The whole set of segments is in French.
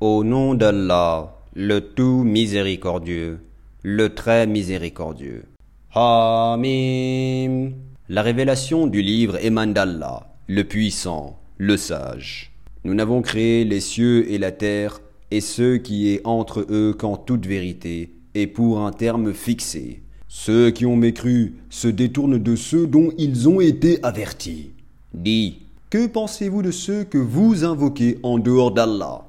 Au nom d'Allah, le tout miséricordieux, le très miséricordieux. Hamim. La révélation du livre émane d'Allah, le puissant, le sage. Nous n'avons créé les cieux et la terre et ce qui est entre eux qu'en toute vérité et pour un terme fixé. Ceux qui ont mécru se détournent de ceux dont ils ont été avertis. Dis, que pensez-vous de ceux que vous invoquez en dehors d'Allah?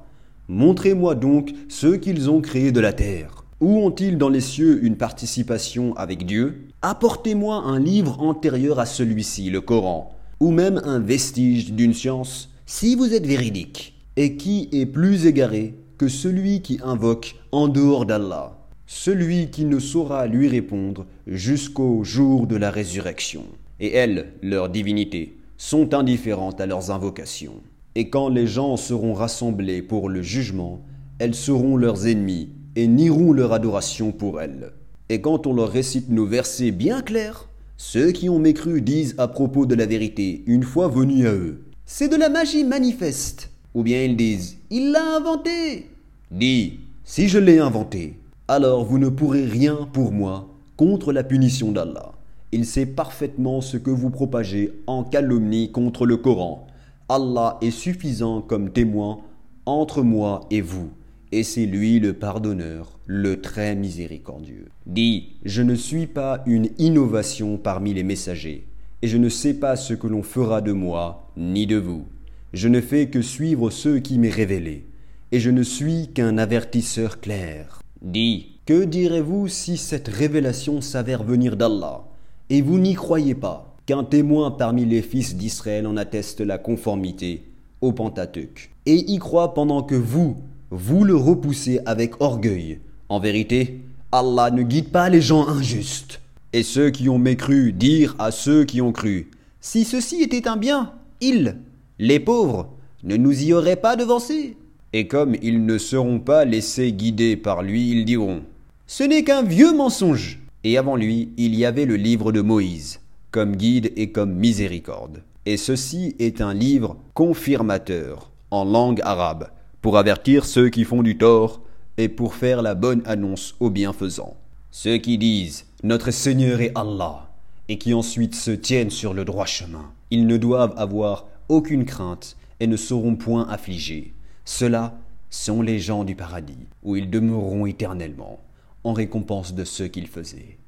Montrez-moi donc ceux qu'ils ont créés de la terre. Où ont-ils dans les cieux une participation avec Dieu? Apportez-moi un livre antérieur à celui-ci, le Coran, ou même un vestige d'une science, si vous êtes véridique. Et qui est plus égaré que celui qui invoque en dehors d'Allah Celui qui ne saura lui répondre jusqu'au jour de la résurrection. Et elles, leur divinité, sont indifférentes à leurs invocations. Et quand les gens seront rassemblés pour le jugement, elles seront leurs ennemis et nieront leur adoration pour elles. Et quand on leur récite nos versets bien clairs, ceux qui ont mécru disent à propos de la vérité, une fois venus à eux, c'est de la magie manifeste. Ou bien ils disent, il l'a inventé. Dis, si je l'ai inventé, alors vous ne pourrez rien pour moi contre la punition d'Allah. Il sait parfaitement ce que vous propagez en calomnie contre le Coran. Allah est suffisant comme témoin entre moi et vous, et c'est lui le pardonneur, le très miséricordieux. Dis, je ne suis pas une innovation parmi les messagers, et je ne sais pas ce que l'on fera de moi, ni de vous. Je ne fais que suivre ceux qui m'est révélé, et je ne suis qu'un avertisseur clair. Dis, que direz-vous si cette révélation s'avère venir d'Allah et vous n'y croyez pas? Qu'un témoin parmi les fils d'Israël en atteste la conformité au Pentateuque, et y croit pendant que vous, vous le repoussez avec orgueil. En vérité, Allah ne guide pas les gens injustes. Et ceux qui ont mécru dirent à ceux qui ont cru, Si ceci était un bien, ils, les pauvres, ne nous y auraient pas devancés. Et comme ils ne seront pas laissés guider par lui, ils diront, Ce n'est qu'un vieux mensonge et avant lui il y avait le livre de Moïse, comme guide et comme miséricorde. Et ceci est un livre confirmateur, en langue arabe, pour avertir ceux qui font du tort et pour faire la bonne annonce aux bienfaisants. Ceux qui disent Notre Seigneur est Allah, et qui ensuite se tiennent sur le droit chemin, ils ne doivent avoir aucune crainte et ne seront point affligés. Ceux-là sont les gens du paradis, où ils demeureront éternellement en récompense de ce qu'il faisait.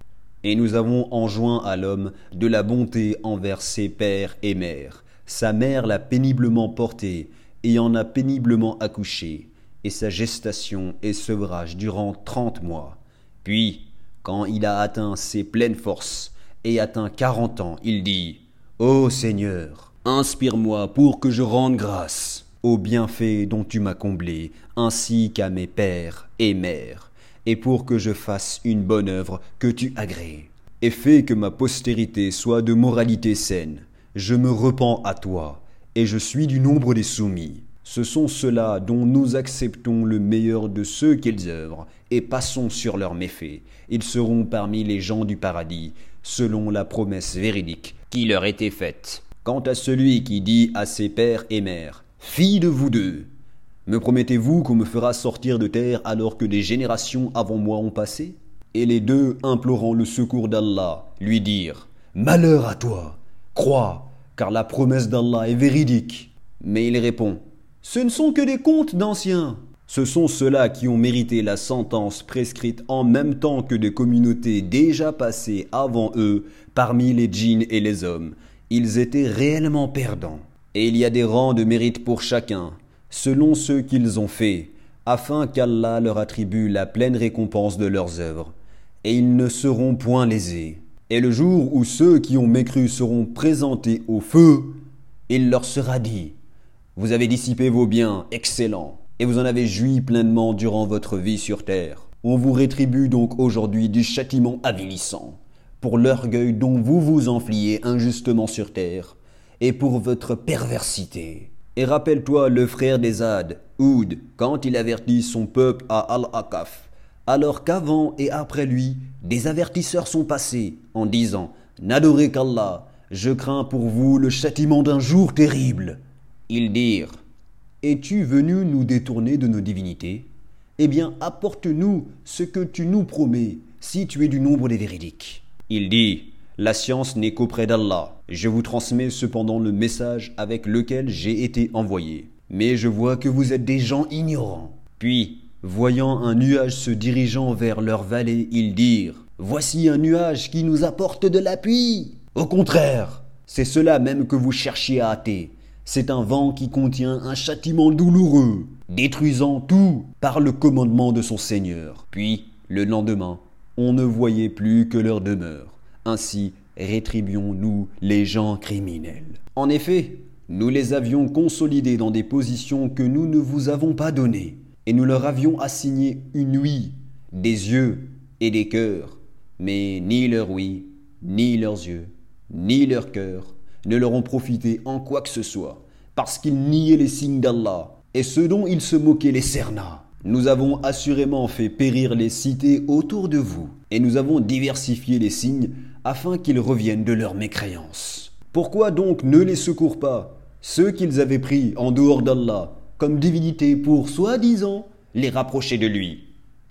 Et nous avons enjoint à l'homme de la bonté envers ses pères et mères. Sa mère l'a péniblement porté et en a péniblement accouché, et sa gestation et sevrage durant trente mois. Puis, quand il a atteint ses pleines forces et atteint quarante ans, il dit Ô Seigneur, inspire-moi pour que je rende grâce aux bienfaits dont tu m'as comblé, ainsi qu'à mes pères et mères et pour que je fasse une bonne œuvre que tu agrées. Et fais que ma postérité soit de moralité saine. Je me repens à toi, et je suis du nombre des soumis. Ce sont ceux-là dont nous acceptons le meilleur de ceux qu'ils œuvrent, et passons sur leurs méfaits. Ils seront parmi les gens du paradis, selon la promesse véridique qui leur était faite. Quant à celui qui dit à ses pères et mères, Fille de vous deux, me promettez-vous qu'on me fera sortir de terre alors que des générations avant moi ont passé? Et les deux, implorant le secours d'Allah, lui dirent Malheur à toi Crois, car la promesse d'Allah est véridique. Mais il répond Ce ne sont que des contes d'anciens. Ce sont ceux-là qui ont mérité la sentence prescrite en même temps que des communautés déjà passées avant eux parmi les djinns et les hommes. Ils étaient réellement perdants. Et il y a des rangs de mérite pour chacun selon ce qu'ils ont fait, afin qu'Allah leur attribue la pleine récompense de leurs œuvres, et ils ne seront point lésés. Et le jour où ceux qui ont mécru seront présentés au feu, il leur sera dit, Vous avez dissipé vos biens excellents, et vous en avez joui pleinement durant votre vie sur terre. On vous rétribue donc aujourd'hui du châtiment avilissant, pour l'orgueil dont vous vous enfliez injustement sur terre, et pour votre perversité. Et rappelle-toi le frère des Ad, Oud, quand il avertit son peuple à Al-Aqaf, alors qu'avant et après lui, des avertisseurs sont passés en disant N'adorez qu'Allah, je crains pour vous le châtiment d'un jour terrible. Ils dirent Es-tu venu nous détourner de nos divinités? Eh bien, apporte-nous ce que tu nous promets, si tu es du nombre des véridiques. Il dit La science n'est qu'auprès d'Allah. Je vous transmets cependant le message avec lequel j'ai été envoyé. Mais je vois que vous êtes des gens ignorants. Puis, voyant un nuage se dirigeant vers leur vallée, ils dirent Voici un nuage qui nous apporte de l'appui. Au contraire, c'est cela même que vous cherchiez à hâter. C'est un vent qui contient un châtiment douloureux, détruisant tout par le commandement de son Seigneur. Puis, le lendemain, on ne voyait plus que leur demeure. Ainsi rétribuons-nous les gens criminels. En effet, nous les avions consolidés dans des positions que nous ne vous avons pas données, et nous leur avions assigné une ouïe, des yeux et des cœurs, mais ni leur ouïe, ni leurs yeux, ni leur cœur ne leur ont profité en quoi que ce soit, parce qu'ils niaient les signes d'Allah, et ce dont ils se moquaient les cerna. Nous avons assurément fait périr les cités autour de vous, et nous avons diversifié les signes afin qu'ils reviennent de leur mécréance. Pourquoi donc ne les secourent pas ceux qu'ils avaient pris en dehors d'Allah comme divinité pour soi-disant les rapprocher de lui?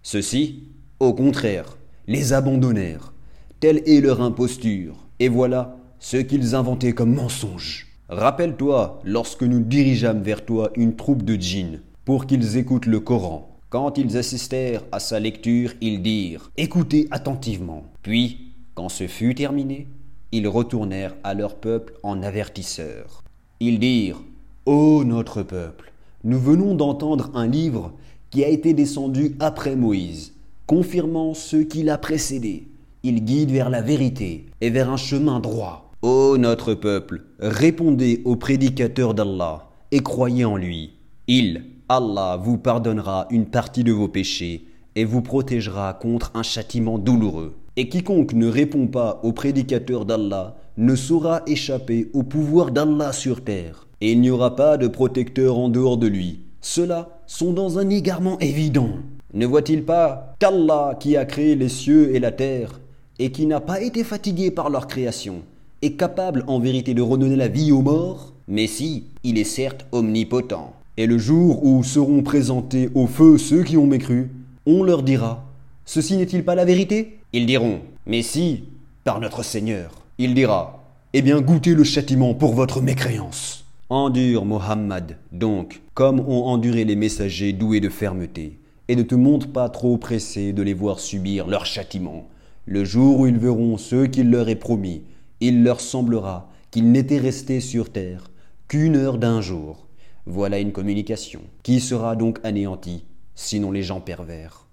Ceux-ci, au contraire, les abandonnèrent. Telle est leur imposture. Et voilà ce qu'ils inventaient comme mensonge. Rappelle-toi lorsque nous dirigeâmes vers toi une troupe de djinns pour qu'ils écoutent le Coran. Quand ils assistèrent à sa lecture, ils dirent Écoutez attentivement. Puis, quand ce fut terminé, ils retournèrent à leur peuple en avertisseurs. Ils dirent Ô notre peuple, nous venons d'entendre un livre qui a été descendu après Moïse, confirmant ce qui l'a précédé. Il guide vers la vérité et vers un chemin droit. Ô notre peuple, répondez au prédicateur d'Allah et croyez en lui. Il, Allah vous pardonnera une partie de vos péchés et vous protégera contre un châtiment douloureux. Et quiconque ne répond pas au prédicateur d'Allah ne saura échapper au pouvoir d'Allah sur terre. Et il n'y aura pas de protecteur en dehors de lui. Ceux-là sont dans un égarement évident. Ne voit-il pas qu'Allah qui a créé les cieux et la terre, et qui n'a pas été fatigué par leur création, est capable en vérité de redonner la vie aux morts? Mais si, il est certes omnipotent. Et le jour où seront présentés au feu ceux qui ont mécru, on leur dira Ceci n'est-il pas la vérité? Ils diront Mais si, par notre Seigneur. Il dira Eh bien, goûtez le châtiment pour votre mécréance. Endure, Mohammed, donc, comme ont enduré les messagers doués de fermeté, et ne te montre pas trop pressé de les voir subir leur châtiment. Le jour où ils verront ce qu'il leur est promis, il leur semblera qu'ils n'étaient restés sur terre qu'une heure d'un jour. Voilà une communication qui sera donc anéantie, sinon les gens pervers.